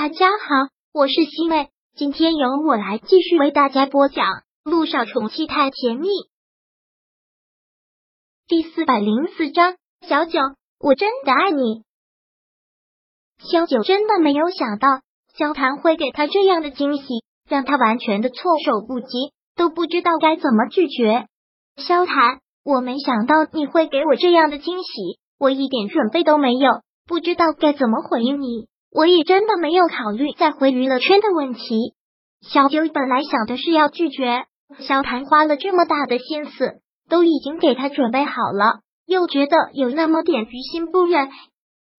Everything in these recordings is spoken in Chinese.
大家好，我是西妹，今天由我来继续为大家播讲《路上宠妻太甜蜜》第四百零四章。小九，我真的爱你。小九真的没有想到萧谈会给他这样的惊喜，让他完全的措手不及，都不知道该怎么拒绝。萧谈，我没想到你会给我这样的惊喜，我一点准备都没有，不知道该怎么回应你。我也真的没有考虑再回娱乐圈的问题。小九本来想的是要拒绝，萧谈花了这么大的心思，都已经给他准备好了，又觉得有那么点于心不忍。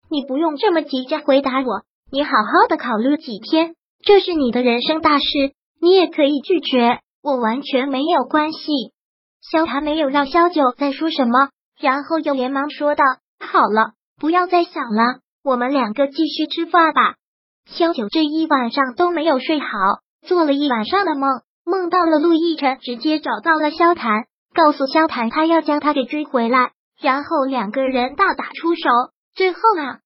你不用这么急着回答我，你好好的考虑几天，这是你的人生大事，你也可以拒绝，我完全没有关系。萧谈没有让萧九再说什么，然后又连忙说道：“好了，不要再想了。”我们两个继续吃饭吧。萧九这一晚上都没有睡好，做了一晚上的梦，梦到了陆亦辰，直接找到了萧谈，告诉萧谈他要将他给追回来，然后两个人大打出手。最后啊，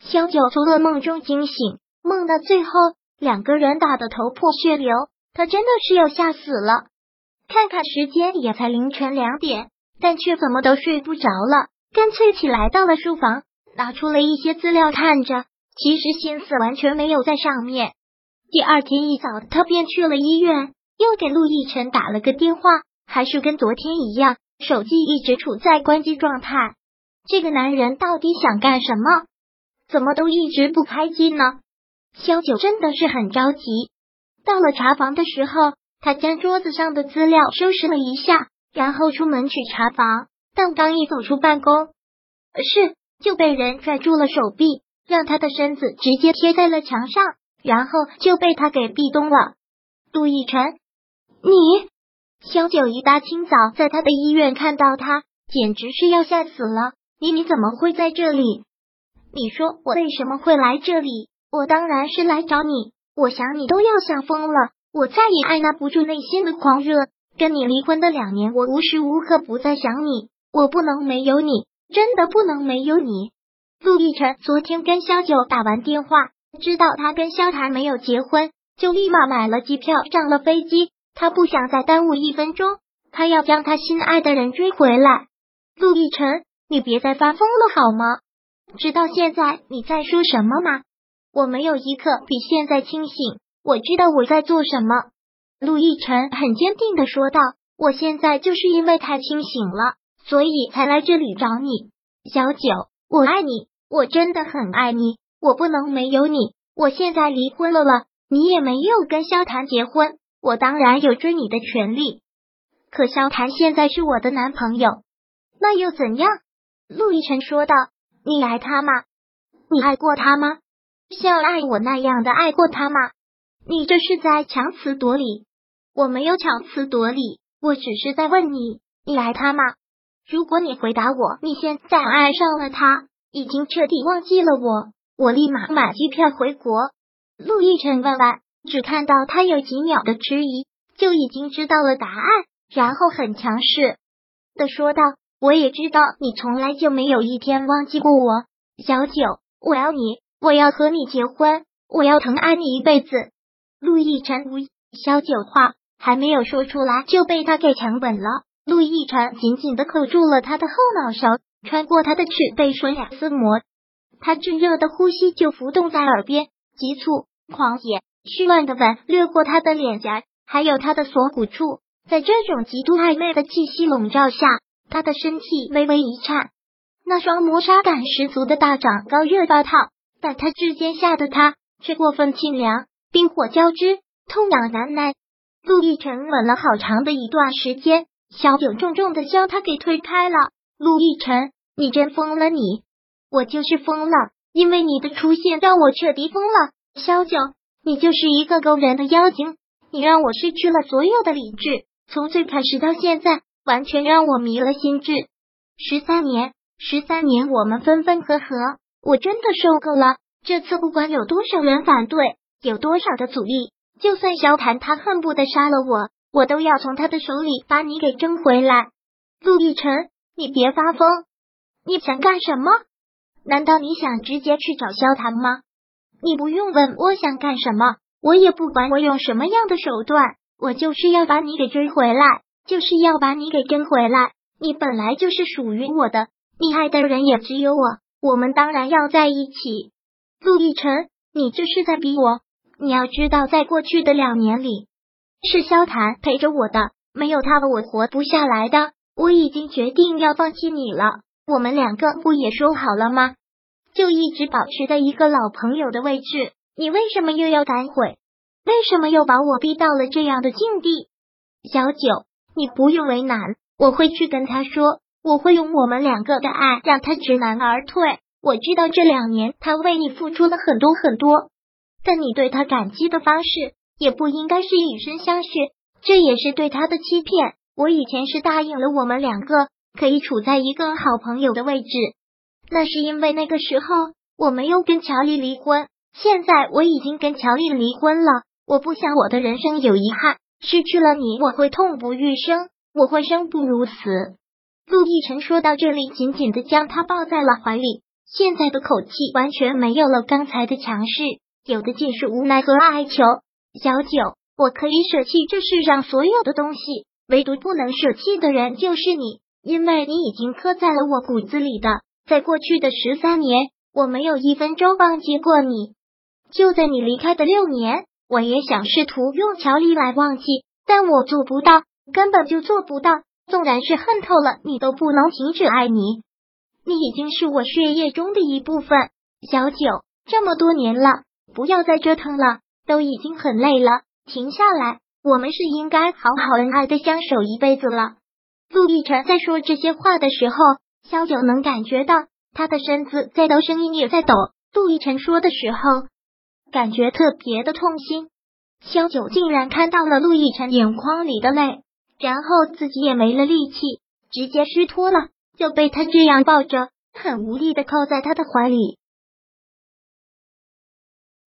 萧九从噩梦中惊醒，梦到最后两个人打得头破血流，他真的是要吓死了。看看时间，也才凌晨两点，但却怎么都睡不着了，干脆起来到了书房。拿出了一些资料看着，其实心思完全没有在上面。第二天一早，他便去了医院，又给陆亦辰打了个电话，还是跟昨天一样，手机一直处在关机状态。这个男人到底想干什么？怎么都一直不开机呢？萧九真的是很着急。到了查房的时候，他将桌子上的资料收拾了一下，然后出门去查房。但刚一走出办公室，就被人拽住了手臂，让他的身子直接贴在了墙上，然后就被他给壁咚了。杜奕晨，你萧九一大清早在他的医院看到他，简直是要吓死了。你你怎么会在这里？你说我为什么会来这里？我当然是来找你。我想你都要想疯了，我再也按捺不住内心的狂热。跟你离婚的两年，我无时无刻不在想你，我不能没有你。真的不能没有你，陆亦辰昨天跟萧九打完电话，知道他跟萧谈没有结婚，就立马买了机票上了飞机。他不想再耽误一分钟，他要将他心爱的人追回来。陆亦辰，你别再发疯了好吗？知道现在你在说什么吗？我没有一刻比现在清醒，我知道我在做什么。陆亦辰很坚定的说道：“我现在就是因为太清醒了。”所以才来这里找你，小九，我爱你，我真的很爱你，我不能没有你。我现在离婚了了，你也没有跟萧谈结婚，我当然有追你的权利。可萧谈现在是我的男朋友，那又怎样？陆亦辰说道：“你爱他吗？你爱过他吗？像爱我那样的爱过他吗？你这是在强词夺理。我没有强词夺理，我只是在问你，你爱他吗？”如果你回答我，你现在爱上了他，已经彻底忘记了我，我立马买机票回国。陆亦辰问完，只看到他有几秒的迟疑，就已经知道了答案，然后很强势的说道：“我也知道你从来就没有一天忘记过我，小九，我要你，我要和你结婚，我要疼爱你一辈子。”陆亦辰无小九话还没有说出来，就被他给强吻了。陆亦辰紧紧的扣住了他的后脑勺，穿过他的齿背顺压撕磨，他炙热的呼吸就浮动在耳边，急促、狂野、絮乱的吻掠过他的脸颊，还有他的锁骨处。在这种极度暧昧的气息笼罩下，他的身体微微一颤，那双磨砂感十足的大掌高热爆烫，但他指尖下的他却过分清凉，冰火交织，痛痒难耐。陆亦辰吻了好长的一段时间。小九重重的将他给推开了。陆亦辰，你真疯了！你，我就是疯了，因为你的出现让我彻底疯了。萧九，你就是一个勾人的妖精，你让我失去了所有的理智，从最开始到现在，完全让我迷了心智。十三年，十三年，我们分分合合，我真的受够了。这次不管有多少人反对，有多少的阻力，就算萧谈他恨不得杀了我。我都要从他的手里把你给争回来，陆亦辰，你别发疯！你想干什么？难道你想直接去找萧谈吗？你不用问我想干什么，我也不管我用什么样的手段，我就是要把你给追回来，就是要把你给争回来。你本来就是属于我的，你爱的人也只有我，我们当然要在一起。陆亦辰，你这是在逼我。你要知道，在过去的两年里，是萧谈陪着我的，没有他我活不下来的。我已经决定要放弃你了。我们两个不也说好了吗？就一直保持在一个老朋友的位置。你为什么又要反悔？为什么又把我逼到了这样的境地？小九，你不用为难，我会去跟他说，我会用我们两个的爱让他知难而退。我知道这两年他为你付出了很多很多，但你对他感激的方式也不应该是以身相许，这也是对他的欺骗。我以前是答应了我们两个可以处在一个好朋友的位置，那是因为那个时候我没有跟乔丽离婚。现在我已经跟乔丽离婚了，我不想我的人生有遗憾，失去了你我会痛不欲生，我会生不如死。陆亦辰说到这里，紧紧的将他抱在了怀里。现在的口气完全没有了刚才的强势，有的尽是无奈和哀求。小九，我可以舍弃这世上所有的东西，唯独不能舍弃的人就是你，因为你已经刻在了我骨子里的。在过去的十三年，我没有一分钟忘记过你。就在你离开的六年，我也想试图用乔丽来忘记，但我做不到，根本就做不到。纵然是恨透了，你都不能停止爱你。你已经是我血液中的一部分，小九，这么多年了，不要再折腾了，都已经很累了，停下来，我们是应该好好恩爱的相守一辈子了。陆亦辰在说这些话的时候，萧九能感觉到他的身子在抖，声音也在抖。陆亦辰说的时候，感觉特别的痛心。萧九竟然看到了陆亦辰眼眶里的泪，然后自己也没了力气，直接虚脱了。就被他这样抱着，很无力的靠在他的怀里。